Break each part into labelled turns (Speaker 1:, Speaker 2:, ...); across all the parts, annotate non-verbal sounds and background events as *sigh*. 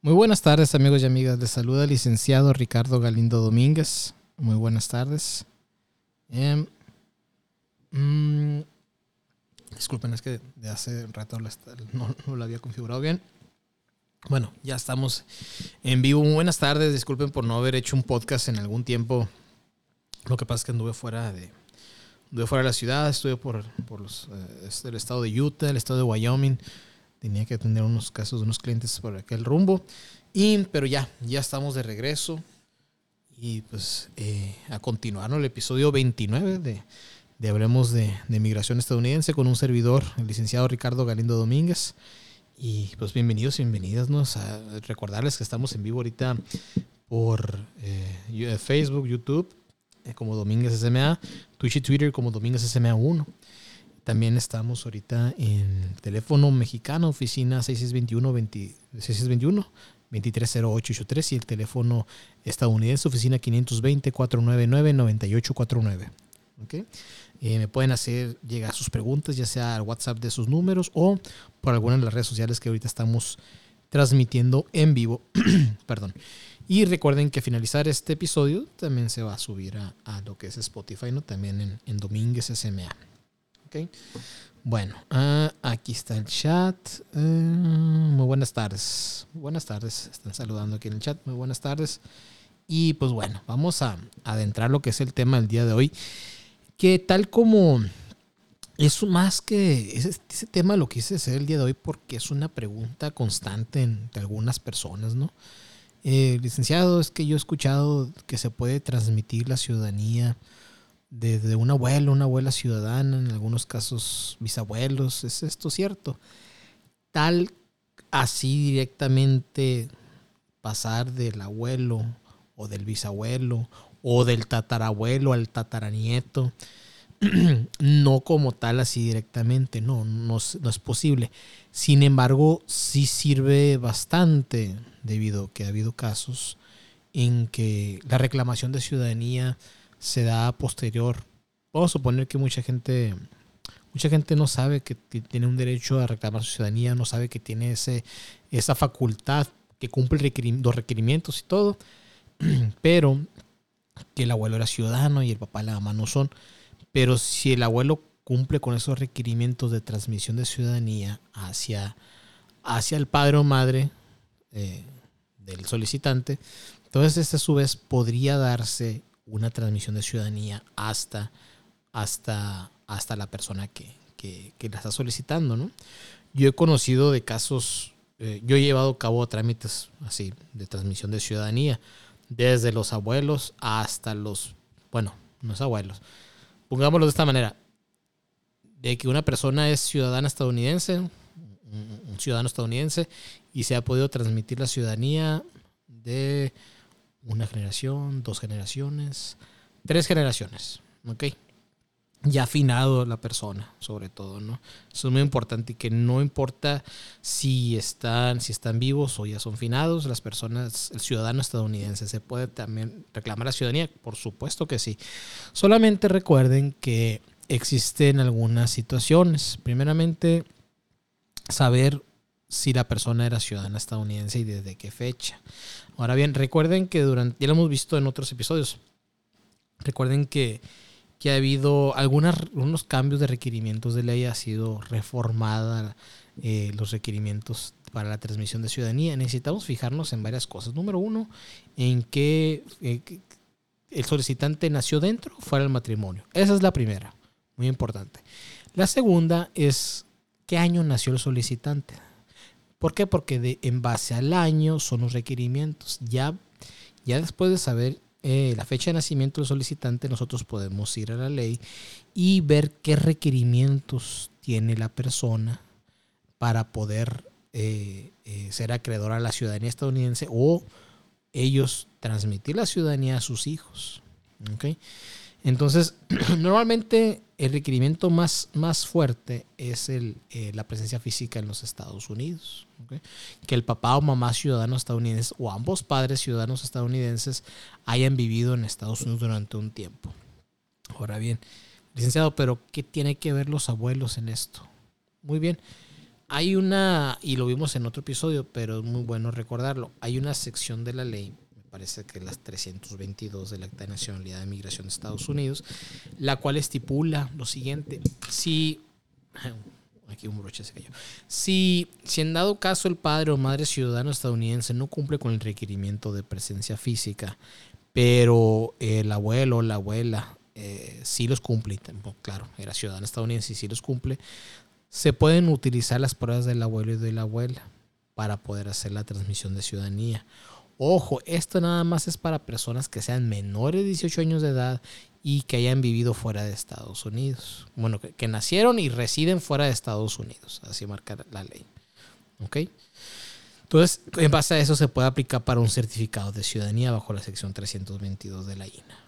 Speaker 1: Muy buenas tardes amigos y amigas. Les saluda el licenciado Ricardo Galindo Domínguez. Muy buenas tardes. Mm, disculpen, es que de hace rato no, no lo había configurado bien. Bueno, ya estamos en vivo. Muy buenas tardes. Disculpen por no haber hecho un podcast en algún tiempo. Lo que pasa es que anduve fuera de, anduve fuera de la ciudad. Estuve por, por los, eh, el estado de Utah, el estado de Wyoming tenía que atender unos casos de unos clientes por aquel rumbo. Y, pero ya, ya estamos de regreso. Y pues eh, a continuar el episodio 29 de, de Hablemos de, de, Migración Estadounidense con un servidor, el licenciado Ricardo Galindo Domínguez. Y pues bienvenidos y bienvenidas. ¿no? A recordarles que estamos en vivo ahorita por eh, Facebook, YouTube, eh, como Domínguez SMA, Twitch y Twitter como Domínguez SMA 1. También estamos ahorita en teléfono mexicano, oficina 6621 230883 y el teléfono estadounidense, oficina 520-499-9849. ¿Okay? Eh, me pueden hacer llegar sus preguntas, ya sea al WhatsApp de sus números o por alguna de las redes sociales que ahorita estamos transmitiendo en vivo. *clears throat* Perdón. Y recuerden que finalizar este episodio también se va a subir a, lo que es Spotify, ¿no? También en, en Domínguez SMA. Bueno, ah, aquí está el chat. Eh, muy buenas tardes. Buenas tardes. Están saludando aquí en el chat. Muy buenas tardes. Y pues bueno, vamos a adentrar lo que es el tema del día de hoy. Que tal como es más que ese, tema lo quise hacer el día de hoy porque es una pregunta constante entre algunas personas, ¿no? Eh, licenciado, es que yo he escuchado que se puede transmitir la ciudadanía de, un abuelo, una abuela ciudadana, en algunos casos bisabuelos. ¿Es esto cierto? Tal así directamente pasar del abuelo o del bisabuelo o del tatarabuelo al tataranieto, *clears throat* no como tal así directamente, no, no, no es posible. Sin embargo, sí sirve bastante debido a que ha habido casos en que la reclamación de ciudadanía se da posterior. Puedo suponer que mucha gente, mucha gente no sabe que tiene un derecho a reclamar su ciudadanía, no sabe que tiene ese, esa facultad, que cumple los requerimientos y todo, *clears throat* pero que el abuelo era ciudadano y el papá y la mamá no son. Pero si el abuelo cumple con esos requerimientos de transmisión de ciudadanía hacia, hacia el padre o madre eh, del solicitante, entonces este a su vez podría darse una transmisión de ciudadanía hasta, hasta, hasta la persona que, la está solicitando. ¿no? Yo he conocido de casos, eh, yo he llevado a cabo trámites así de transmisión de ciudadanía, desde los abuelos hasta los, bueno, no es abuelos, pongámoslo de esta manera, de que una persona es ciudadana estadounidense, un ciudadano estadounidense, y se ha podido transmitir la ciudadanía de una generación, dos generaciones, tres generaciones, ¿ok? Ya afinado la persona, sobre todo, ¿no? Eso es muy importante y que no importa si están, si están vivos o ya son finados, las personas, el ciudadano estadounidense, ¿se puede también reclamar la ciudadanía? Por supuesto que sí. Solamente recuerden que existen algunas situaciones. Primeramente, saber si la persona era ciudadana estadounidense y desde qué fecha. Ahora bien, recuerden que durante, ya lo hemos visto en otros episodios, recuerden que, ha habido algunos cambios de requerimientos de ley, ha sido reformada eh, los requerimientos para la transmisión de ciudadanía. Necesitamos fijarnos en varias cosas. Número uno, en que eh, el solicitante nació dentro o fuera del matrimonio. Esa es la primera, muy importante. La segunda es qué año nació el solicitante. ¿Por qué? Porque de, en base al año son los requerimientos. Ya, ya después de saber eh, la fecha de nacimiento del solicitante, nosotros podemos ir a la ley y ver qué requerimientos tiene la persona para poder eh, eh, ser acreedor a la ciudadanía estadounidense o ellos transmitir la ciudadanía a sus hijos. ¿okay? Entonces, *clears throat* normalmente el requerimiento más, más fuerte es el, la presencia física en los Estados Unidos. Que el papá o mamá ciudadano estadounidense o ambos padres ciudadanos estadounidenses hayan vivido en Estados Unidos durante un tiempo. Ahora bien, licenciado, pero ¿qué tiene que ver los abuelos en esto? Muy bien, hay una, y lo vimos en otro episodio, pero es muy bueno recordarlo, hay una sección de la ley, parece que es la 322 del Acta de Nacionalidad de Migración de Estados Unidos, la cual estipula lo siguiente, si... *laughs* Aquí un broche se cayó. Si, si en dado caso el padre o madre ciudadano estadounidense no cumple con el requerimiento de presencia física, pero el abuelo o la abuela eh, sí los cumple, claro, era ciudadano estadounidense y sí los cumple, se pueden utilizar las pruebas del abuelo y de la abuela para poder hacer la transmisión de ciudadanía. Ojo, esto nada más es para personas que sean menores de 18 años de edad y que hayan vivido fuera de Estados Unidos. Bueno, que, nacieron y residen fuera de Estados Unidos. Así marca la ley. ¿Ok? Entonces, en base a eso se puede aplicar para un certificado de ciudadanía bajo la sección 322 de la INA,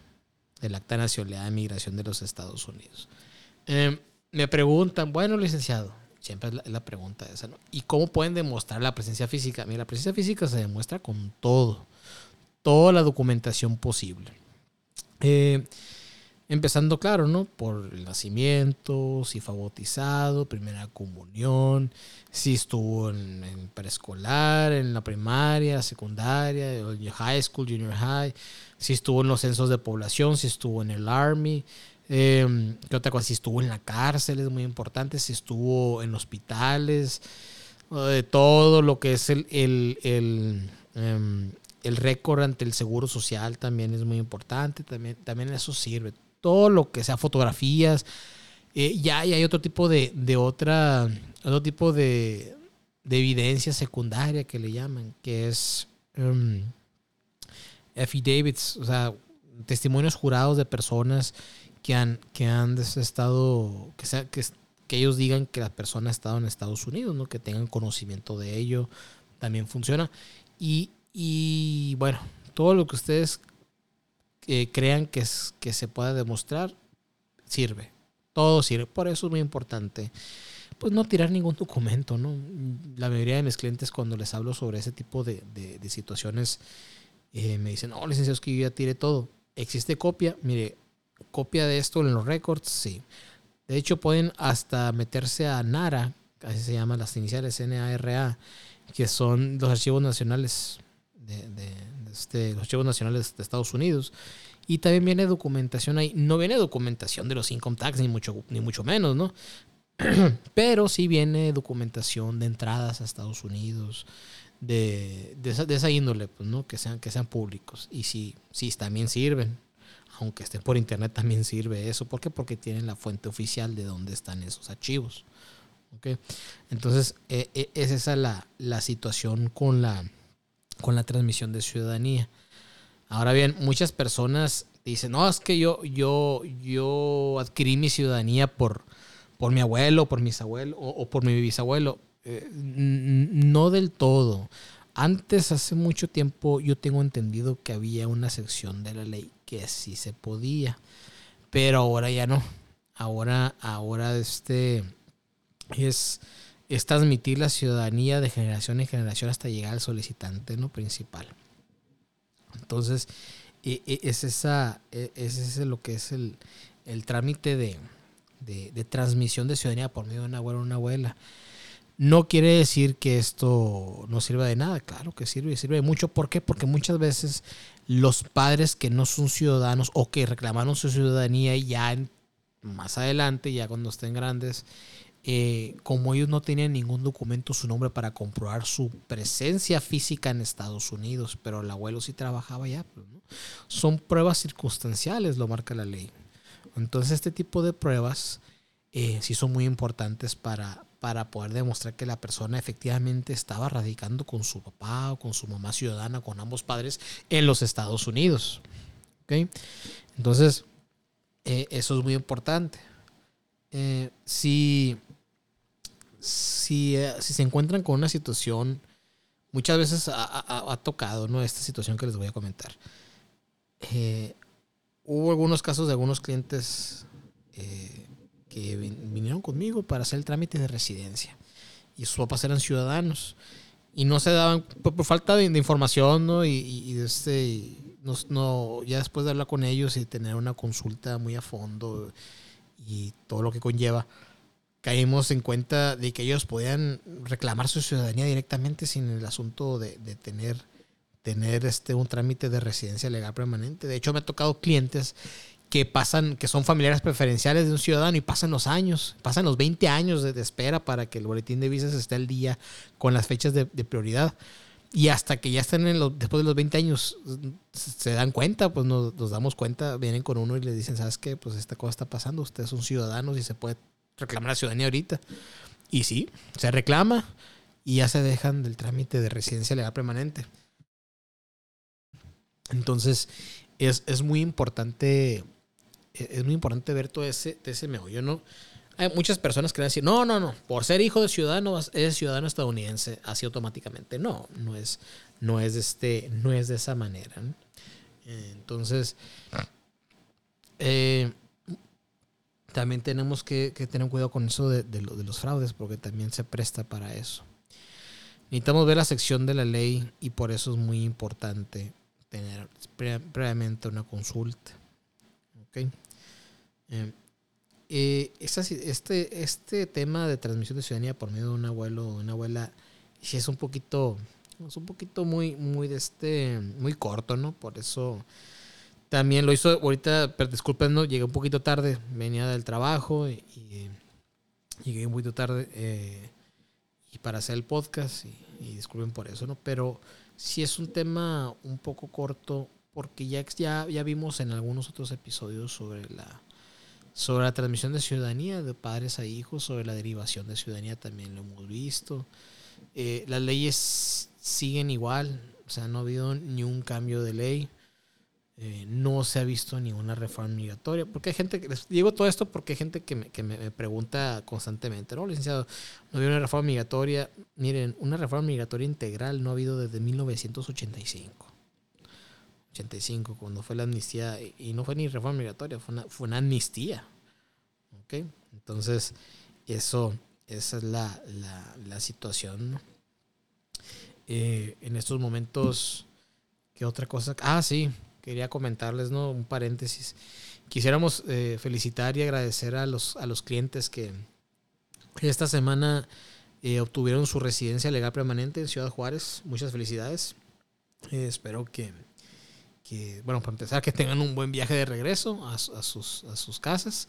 Speaker 1: del Acta Nacional de Migración de los Estados Unidos. Em, me preguntan, bueno, licenciado, siempre es la, pregunta esa, ¿no? ¿Y cómo pueden demostrar la presencia física? Mira, la presencia física se demuestra con todo, toda la documentación posible. Eh, Empezando, claro, ¿no? Por el nacimiento, si fue bautizado, primera comunión, si estuvo en, preescolar, en la primaria, secundaria, high school, junior high, si estuvo en los censos de población, si estuvo en el army, eh, ¿qué otra cosa? Si estuvo en la cárcel, es muy importante, si estuvo en hospitales, eh, todo lo que es el, el, el, em, el récord ante el seguro social también es muy importante, también, también eso sirve todo lo que sea fotografías. Eh, ya, hay otro tipo de, de otra, otro tipo de, de, evidencia secundaria que le llaman, que es um, affidavits, o sea, testimonios jurados de personas que han, que han estado, que, sea, que, que ellos digan que la persona ha estado en Estados Unidos, ¿no? que tengan conocimiento de ello, también funciona. Y, y bueno, todo lo que ustedes crean que, es, que se pueda demostrar, sirve. Todo sirve. Por eso es muy importante pues no tirar ningún documento, ¿no? La mayoría de mis clientes cuando les hablo sobre ese tipo de, de, situaciones eh, me dicen, no, licenciado, es que yo ya tiré todo. ¿Existe copia? Mire, copia de esto en los records, sí. De hecho, pueden hasta meterse a NARA, así se llaman las iniciales NARA, que son los archivos nacionales de, este, los archivos nacionales de Estados Unidos. Y también viene documentación ahí. No viene documentación de los income tax, ni mucho, ni mucho menos, ¿no? *clears throat* Pero sí viene documentación de entradas a Estados Unidos, de, de, esa, índole, pues, ¿no? Que sean, que sean públicos. Y sí, sí, también sirven. Aunque estén por internet, también sirve eso. ¿Por qué? Porque tienen la fuente oficial de dónde están esos archivos. Entonces, eh, eh, es esa la, la situación con la, con la transmisión de ciudadanía. Ahora bien, muchas personas dicen, no, es que yo, yo, yo adquirí mi ciudadanía por, por mi abuelo, por mis abuelos o, por mi bisabuelo. Eh, no del todo. Antes, hace mucho tiempo, yo tengo entendido que había una sección de la ley que sí se podía, pero ahora ya no. Ahora, ahora este es es transmitir la ciudadanía de generación en generación hasta llegar al solicitante ¿no? principal. Entonces, e, e, es, esa, e, es lo que es el, trámite de, transmisión de ciudadanía por medio de una abuela o una abuela. No quiere decir que esto no sirva de nada, claro que sirve, sirve de mucho. ¿Por qué? Porque muchas veces los padres que no son ciudadanos o que reclamaron su ciudadanía ya más adelante, ya cuando estén grandes, eh, como ellos no tenían ningún documento su nombre para comprobar su presencia física en Estados Unidos, pero el abuelo sí trabajaba allá, pues, son pruebas circunstanciales, lo marca la ley. Entonces este tipo de pruebas eh, sí son muy importantes para, para poder demostrar que la persona efectivamente estaba radicando con su papá o con su mamá ciudadana, con ambos padres en los Estados Unidos. Entonces, eh, eso es muy importante. si si, eh, si se encuentran con una situación, muchas veces ha, tocado ¿no? esta situación que les voy a comentar. Eh, hubo algunos casos de algunos clientes eh, que vinieron conmigo para hacer el trámite de residencia y sus papás eran ciudadanos y no se daban por, falta de, información ¿no? y, y, este no, ya después de hablar con ellos y tener una consulta muy a fondo y todo lo que conlleva caímos en cuenta de que ellos podían reclamar su ciudadanía directamente sin el asunto de, de tener, tener este, un trámite de residencia legal permanente. De hecho, me ha tocado clientes que pasan, que son familiares preferenciales de un ciudadano y pasan los años, pasan los 20 años de, espera para que el boletín de visas esté al día con las fechas de, prioridad. Y hasta que ya están después de los 20 años, se dan cuenta, pues nos, damos cuenta, vienen con uno y le dicen, ¿sabes qué? Pues esta cosa está pasando, ustedes son ciudadanos y se puede reclamar la ciudadanía ahorita. Y sí, se reclama y ya se dejan del trámite de residencia legal permanente. Entonces, es, es muy importante es muy importante ver todo ese, ese meollo, ¿no? Hay muchas personas que van a decir, no, no, no, por ser hijo de ciudadano, es ciudadano estadounidense, así automáticamente. No, no es, no es, este, no es de esa manera. Entonces, eh, también tenemos que, tener cuidado con eso de, de, los fraudes, porque también se presta para eso. Necesitamos ver la sección de la ley y por eso es muy importante tener previamente una consulta. ¿Okay? Eh, eh, este, este tema de transmisión de ciudadanía por medio de un abuelo o una abuela sí es un poquito es un poquito muy muy de este muy corto no por eso también lo hizo ahorita pero disculpen no llegué un poquito tarde venía del trabajo y, llegué un poquito tarde eh, y para hacer el podcast y, y, disculpen por eso no pero sí es un tema un poco corto porque ya, ya, ya vimos en algunos otros episodios sobre la, sobre la transmisión de ciudadanía de padres a hijos, sobre la derivación de ciudadanía también lo hemos visto. Eh, las leyes siguen igual, o sea, no ha habido ni un cambio de ley. Eh, no se ha visto ninguna reforma migratoria. Porque hay gente que, digo todo esto porque hay gente que me, que me pregunta constantemente, ¿no? Licenciado, no ha habido una reforma migratoria. Miren, una reforma migratoria integral no ha habido desde 1985. 85, cuando fue la amnistía, y no fue ni reforma migratoria, fue una, fue una amnistía. ¿Ok? Entonces, eso, esa es la, la, la situación. Eh, en estos momentos, ¿qué otra cosa? Ah, sí, quería comentarles, ¿no? Un paréntesis. Quisiéramos eh, felicitar y agradecer a los, a los clientes que esta semana eh, obtuvieron su residencia legal permanente en Ciudad Juárez. Muchas felicidades. espero que bueno, para empezar, que tengan un buen viaje de regreso a, sus, a sus casas.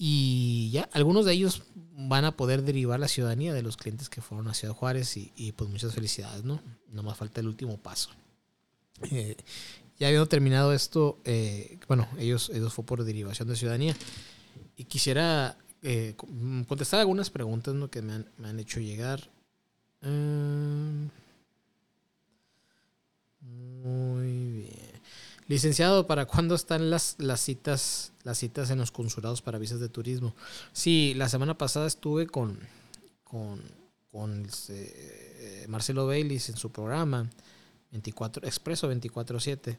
Speaker 1: Y ya, algunos de ellos van a poder derivar la ciudadanía de los clientes que fueron a Ciudad Juárez y, pues muchas felicidades, ¿no? No más falta el último paso. Eh, ya habiendo terminado esto, eh, bueno, ellos, ellos fue por derivación de ciudadanía. Y quisiera eh, contestar algunas preguntas ¿no? que me han, me han hecho llegar. muy bien. Licenciado, ¿para cuándo están las, las citas las citas en los consulados para visas de turismo? Sí, la semana pasada estuve con, con, con este, Marcelo Baylis en su programa 24 Expreso 24/7.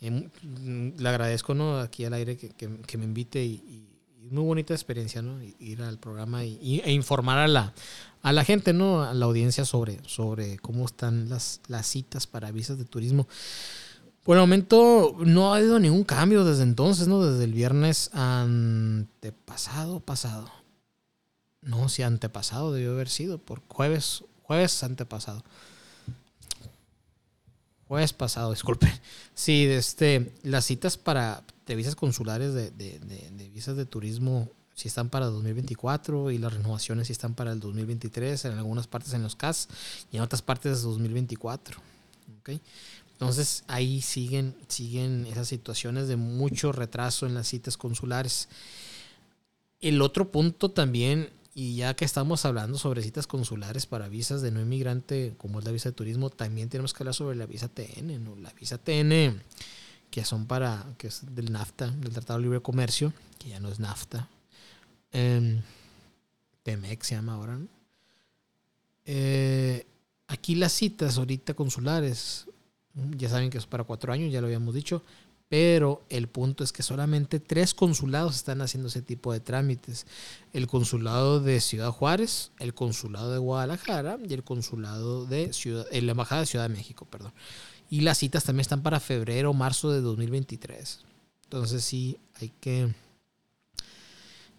Speaker 1: Mm, le agradezco ¿no? aquí al aire que, que, me invite y, muy bonita experiencia, ¿no? Ir al programa y, e informar a la, a la gente, ¿no? A la audiencia sobre, sobre cómo están las, las citas para visas de turismo. Por el momento no ha habido ningún cambio desde entonces, ¿no? Desde el viernes antepasado, pasado. No, si antepasado debió haber sido, por jueves, jueves antepasado. Jueves pasado, disculpe. *laughs* Sí, este, las citas para de visas consulares de, de, de, visas de turismo si están para 2024 y las renovaciones si están para el 2023 en algunas partes en los CAS y en otras partes de 2024. ¿okay? Entonces ahí siguen, siguen esas situaciones de mucho retraso en las citas consulares. El otro punto también, y ya que estamos hablando sobre citas consulares para visas de no inmigrante, como es la visa de turismo, también tenemos que hablar sobre la visa TN, ¿no? La visa TN, que son para, que es del NAFTA, del Tratado de Libre Comercio, que ya no es NAFTA. Eh, se llama ahora, eh, aquí las citas ahorita consulares ya saben que es para cuatro años, ya lo habíamos dicho. Pero el punto es que solamente tres consulados están haciendo ese tipo de trámites. El consulado de Ciudad Juárez, el consulado de Guadalajara y el consulado de Ciudad, la embajada de Ciudad de México, perdón. Y las citas también están para febrero o marzo de 2023. Entonces sí, hay que,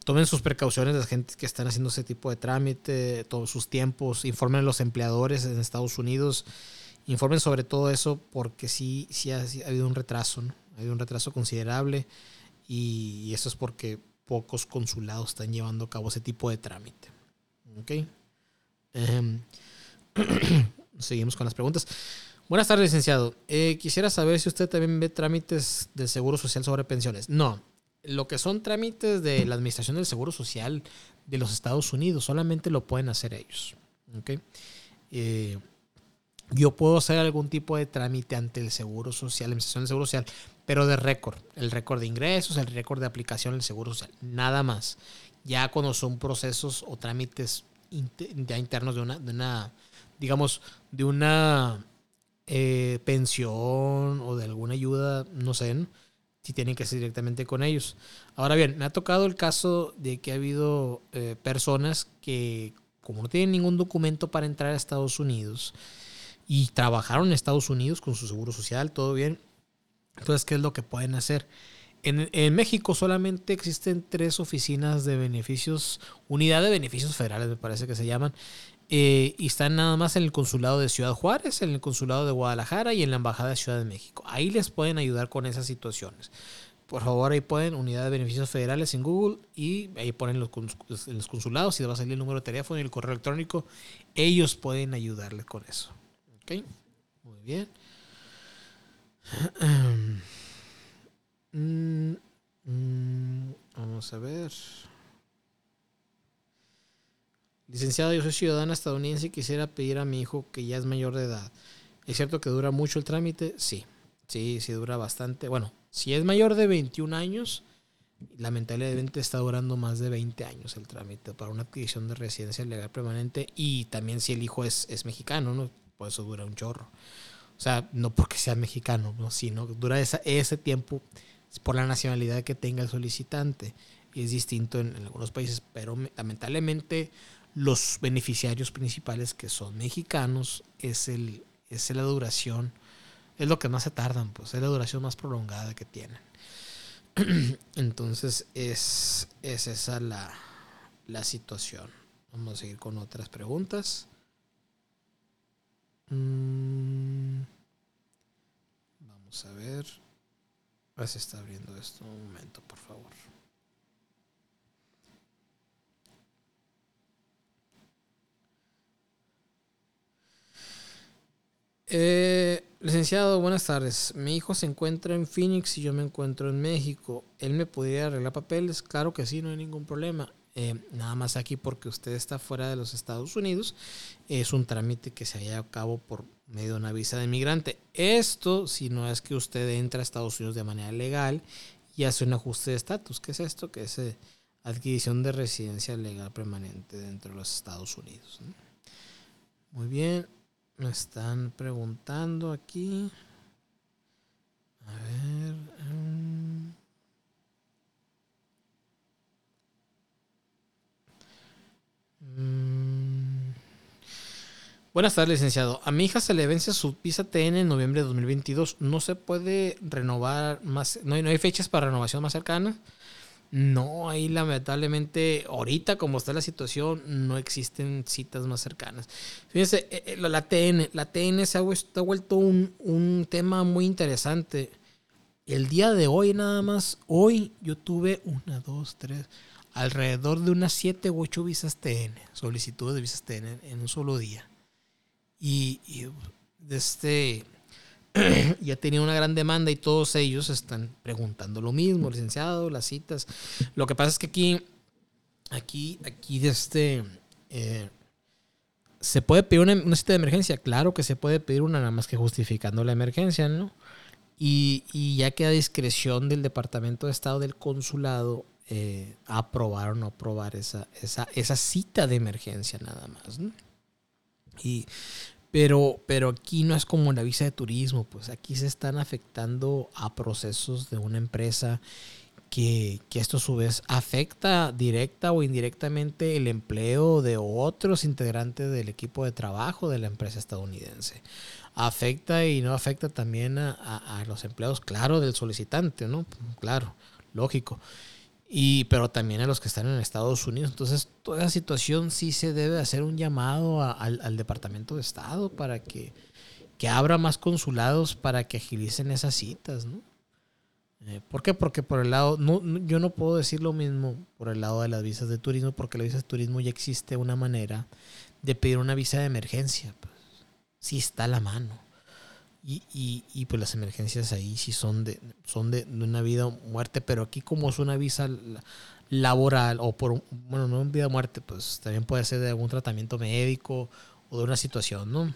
Speaker 1: tomen sus precauciones las gente que están haciendo ese tipo de trámite, todos sus tiempos, informen a los empleadores en Estados Unidos, informen sobre todo eso porque sí, sí ha, habido un retraso, ¿no? ha habido un retraso considerable y, eso es porque pocos consulados están llevando a cabo ese tipo de trámite. ¿Ok? Em, *clears throat* seguimos con las preguntas. Buenas tardes, licenciado. Eh, quisiera saber si usted también ve trámites del Seguro Social sobre pensiones. No, lo que son trámites de la Administración del Seguro Social de los Estados Unidos solamente lo pueden hacer ellos. ¿okay? Eh, yo puedo hacer algún tipo de trámite ante el Seguro Social, la Administración del Seguro Social, pero de récord. El récord de ingresos, el récord de aplicación del Seguro Social. Nada más. Ya cuando son procesos o trámites ya internos de una, de una digamos, de una eh, pensión o de alguna ayuda, no sé, si tienen que ser directamente con ellos. Ahora bien, me ha tocado el caso de que ha habido eh, personas que, como no tienen ningún documento para entrar a Estados Unidos y trabajaron en Estados Unidos con su seguro social, todo bien, entonces, ¿qué es lo que pueden hacer? En, México solamente existen tres oficinas de beneficios, unidad de beneficios federales me parece que se llaman, eh, y están nada más en el consulado de Ciudad Juárez, en el consulado de Guadalajara y en la embajada de Ciudad de México. Ahí les pueden ayudar con esas situaciones. Por favor, ahí pueden unidad de beneficios federales en Google y ahí ponen los, consulados y les va a salir el número de teléfono y el correo electrónico. Ellos pueden ayudarles con eso. ¿Ok? Muy bien. *clears throat* Mm, mm, vamos a ver. Licenciado, yo soy ciudadana estadounidense y quisiera pedir a mi hijo que ya es mayor de edad. ¿Es cierto que dura mucho el trámite? Sí, sí, sí dura bastante. Bueno, si es mayor de 21 años, lamentablemente está durando más de 20 años el trámite para una adquisición de residencia legal permanente y también si el hijo es, es mexicano, ¿no? Por eso dura un chorro. O sea, no porque sea mexicano, ¿no? sino dura ese tiempo por la nacionalidad que tenga el solicitante. Es distinto en, algunos países, pero lamentablemente los beneficiarios principales que son mexicanos es, el, es la duración, es lo que más se tardan, pues es la duración más prolongada que tienen. *clears throat* Entonces es, es esa la, la situación. Vamos a seguir con otras preguntas. Mm, vamos a ver. A se está abriendo esto. Un momento, por favor. Eh, licenciado, buenas tardes. Mi hijo se encuentra en Phoenix y yo me encuentro en México. ¿Él me podría arreglar papeles? Claro que sí, no hay ningún problema. Eh, nada más aquí porque usted está fuera de los Estados Unidos, es un trámite que se haya a cabo por medio de una visa de inmigrante. Esto si no es que usted entra a Estados Unidos de manera legal y hace un ajuste de estatus. ¿Qué es esto? Que es eh, adquisición de residencia legal permanente dentro de los Estados Unidos. Muy bien, me están preguntando aquí. A ver. Buenas tardes, licenciado. A mi hija se le vence su visa TN en noviembre de 2022. ¿No se puede renovar más? ¿No hay, no hay fechas para renovación más cercanas? No, ahí lamentablemente, ahorita como está la situación, no existen citas más cercanas. Fíjense, eh, eh, la TN, la TN se ha, vuelto un, un tema muy interesante. El día de hoy nada más, hoy yo tuve una, dos, tres, alrededor de unas 7 u 8 visas TN, solicitudes de visas TN en un solo día. Y, este, *clears throat* ya tenía una gran demanda y todos ellos están preguntando lo mismo, licenciado, las citas. Lo que pasa es que aquí, aquí, aquí de este, eh, ¿se puede pedir una, cita de emergencia? Claro que se puede pedir una, nada más que justificando la emergencia, ¿no? Y, y ya queda discreción del Departamento de Estado del Consulado eh, aprobar o no aprobar esa, esa, esa, cita de emergencia nada más. Y, pero, pero aquí no es como la visa de turismo, pues aquí se están afectando a procesos de una empresa que, que, esto a su vez afecta directa o indirectamente el empleo de otros integrantes del equipo de trabajo de la empresa estadounidense. Afecta y no afecta también a, a, a los empleados, claro, del solicitante, ¿no? Claro, lógico. Y, pero también a los que están en Estados Unidos. Entonces, toda esa situación sí se debe hacer un llamado al, al, Departamento de Estado para que, que, abra más consulados para que agilicen esas citas, ¿no? Eh, ¿Por qué? Porque por el lado, no, yo no puedo decir lo mismo por el lado de las visas de turismo, porque las visas de turismo ya existe una manera de pedir una visa de emergencia. Pues, sí está la mano. Y, y, y, pues las emergencias ahí sí son de, son de, una vida o muerte, pero aquí como es una visa laboral o por, bueno, no en vida o muerte, pues también puede ser de algún tratamiento médico o de una situación, ¿no?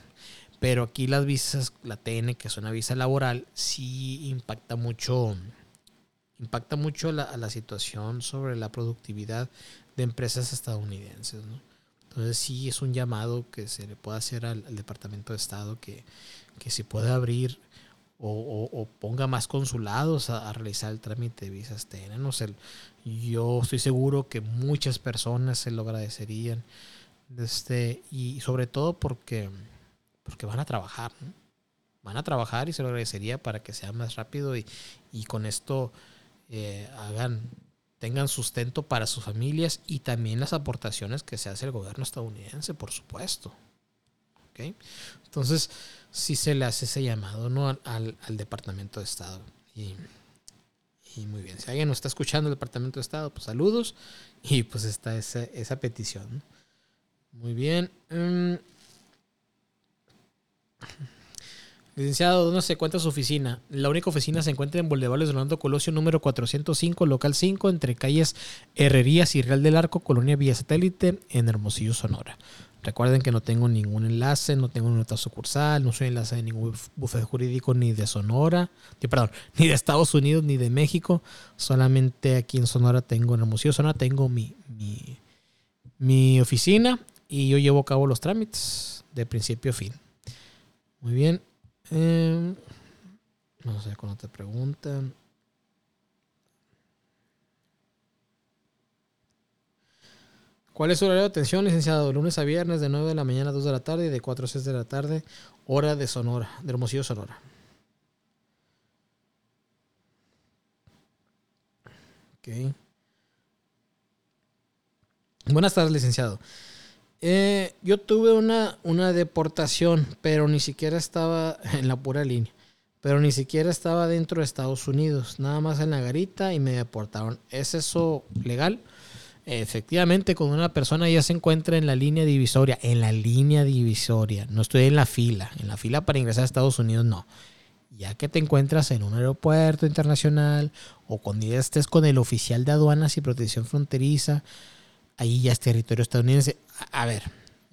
Speaker 1: Pero aquí las visas, la TN, que es una visa laboral, sí impacta mucho, impacta mucho la, la situación sobre la productividad de empresas estadounidenses, ¿no? Entonces sí es un llamado que se le puede hacer al, Departamento de Estado que que se pueda abrir o, ponga más consulados a, realizar el trámite de visas TN. No yo estoy seguro que muchas personas se lo agradecerían. Este, y sobre todo porque, porque van a trabajar. Van a trabajar y se lo agradecería para que sea más rápido y, con esto eh, hagan tengan sustento para sus familias y también las aportaciones que se hace el gobierno estadounidense, por supuesto. ¿Okay? Entonces, si se le hace ese llamado ¿no? al, Departamento de Estado. Y, muy bien, si alguien nos está escuchando el Departamento de Estado, pues saludos. Y pues está esa, esa petición. Muy bien. Mm. Licenciado, ¿dónde se encuentra su oficina? La única oficina se encuentra en Boulevard Orlando Colosio número 405, local 5, entre calles Herrerías y Real del Arco, Colonia Villa Satélite, en Hermosillo, Sonora. Recuerden que no tengo ningún enlace, no tengo ninguna sucursal, no soy enlace de ningún bufete jurídico ni de Sonora, perdón, *laughs* ni de Estados Unidos ni de México. Solamente aquí en Sonora tengo, en el Museo Sonora tengo mi, mi, oficina y yo llevo a cabo los trámites de principio a fin. Muy bien. Eh, no sé cuando te preguntan. ¿Cuál es su horario de atención, licenciado? Lunes a viernes de 9 de la mañana a 2 de la tarde y de 4 a 6 de la tarde, hora de Sonora, de Hermosillo, Sonora. Ok. Buenas tardes, licenciado. Eh, yo tuve una, una deportación, pero ni siquiera estaba *laughs* en la pura línea. Pero ni siquiera estaba dentro de Estados Unidos. Nada más en la garita y me deportaron. ¿Es eso legal? Efectivamente, cuando una persona ya se encuentra en la línea divisoria, en la línea divisoria, no estoy en la fila, en la fila para ingresar a Estados Unidos, no. Ya que te encuentras en un aeropuerto internacional o cuando ya estés con el oficial de aduanas y protección fronteriza, ahí ya es territorio estadounidense. A ver,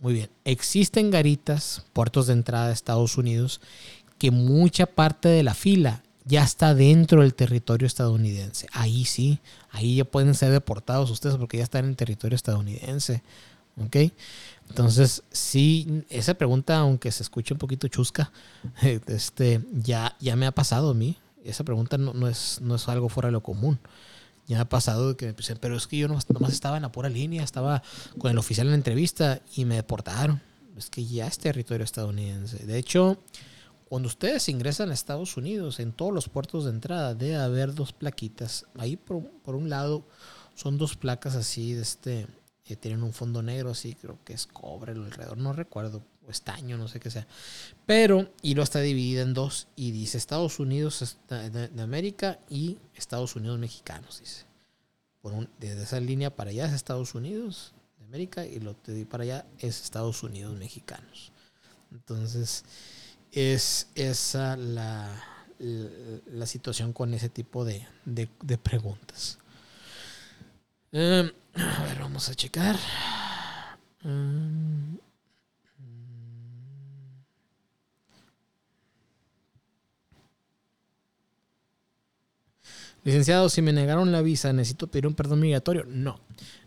Speaker 1: muy bien. Existen garitas, puertos de entrada a Estados Unidos, que mucha parte de la fila ya está dentro del territorio estadounidense. Ahí sí, ahí ya pueden ser deportados ustedes porque ya están en territorio estadounidense. ¿Ok? Entonces, sí, esa pregunta, aunque se escuche un poquito chusca, *laughs* este, ya, ya me ha pasado a mí. Esa pregunta no, es, no es algo fuera de lo común. Ya ha pasado que me dicen, pero es que yo nomás, nomás estaba en la pura línea, estaba con el oficial en la entrevista y me deportaron. Es que ya es territorio estadounidense. De hecho, cuando ustedes ingresan a Estados Unidos, en todos los puertos de entrada debe haber dos plaquitas. Ahí por, un lado son dos placas así de este, que tienen un fondo negro así, creo que es cobre alrededor, no recuerdo, o estaño, no sé qué sea. Pero, y lo está dividida en dos y dice Estados Unidos de, América y Estados Unidos mexicanos, dice. Desde esa línea para allá es Estados Unidos de América y lo de para allá es Estados Unidos mexicanos. Entonces, es esa la, la, situación con ese tipo de, preguntas. Em, a ver, vamos a checar. Em, Licenciado, si me negaron la visa, ¿necesito pedir un perdón migratorio? No,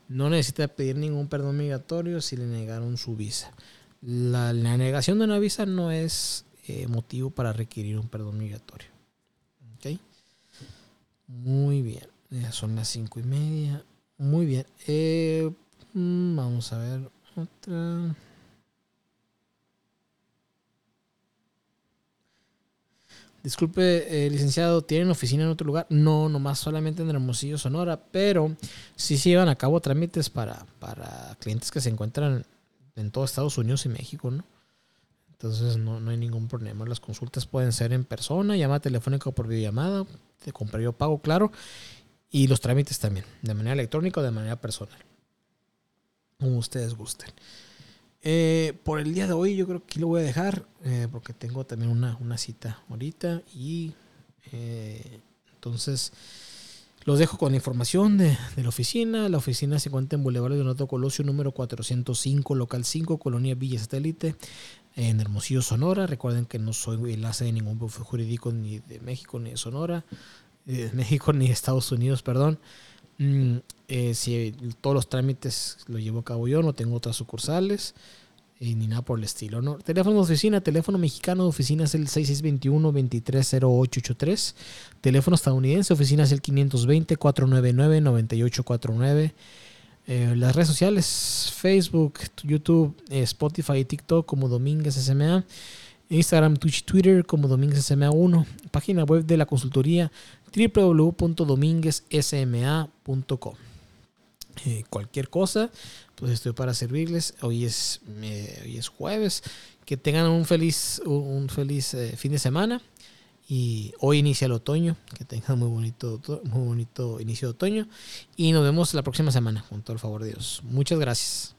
Speaker 1: no necesita pedir ningún perdón migratorio si le negaron su visa. La, negación de una visa no es eh, motivo para requerir un perdón migratorio. ¿Ok? Muy bien. Ya son las cinco y media. Muy bien. Eh, mm, vamos a ver otra. Disculpe, eh, licenciado, ¿tienen oficina en otro lugar? No, nomás solamente en Hermosillo, Sonora, pero sí se llevan a cabo trámites para, para clientes que se encuentran en todo Estados Unidos y México, ¿no? Entonces no, no hay ningún problema. Las consultas pueden ser en persona, llamada telefónica o por videollamada, de compra yo pago, claro, y los trámites también, de manera electrónica o de manera personal, como ustedes gusten. Eh, por el día de hoy yo creo que lo voy a dejar eh, porque tengo también una, una cita ahorita y eh, entonces los dejo con la información de, la oficina. La oficina se encuentra en Boulevard Donato Colosio número 405, local 5, Colonia Villa Satélite, en Hermosillo, Sonora. Recuerden que no soy enlace de ningún bufete jurídico ni de México ni de Sonora, de México ni de Estados Unidos, perdón. Mm, eh, si todos los trámites los llevo a cabo yo, no tengo otras sucursales eh, ni nada por el estilo. ¿no? Teléfono de oficina, teléfono mexicano de oficina es el 6621-230883. Teléfono estadounidense, oficina es el 520-499-9849. Eh, las redes sociales, Facebook, YouTube, eh, Spotify y TikTok como Domínguez SMA. Instagram, Twitch, Twitter como Domínguez SMA1. Página web de la consultoría www.dominguezsma.com. Eh, cualquier cosa, pues estoy para servirles. Hoy es, hoy es jueves. Que tengan un feliz, un feliz eh, fin de semana. Y hoy inicia el otoño. Que tengan muy bonito, muy bonito inicio de otoño. Y nos vemos la próxima semana, con todo el favor de Dios. Muchas gracias.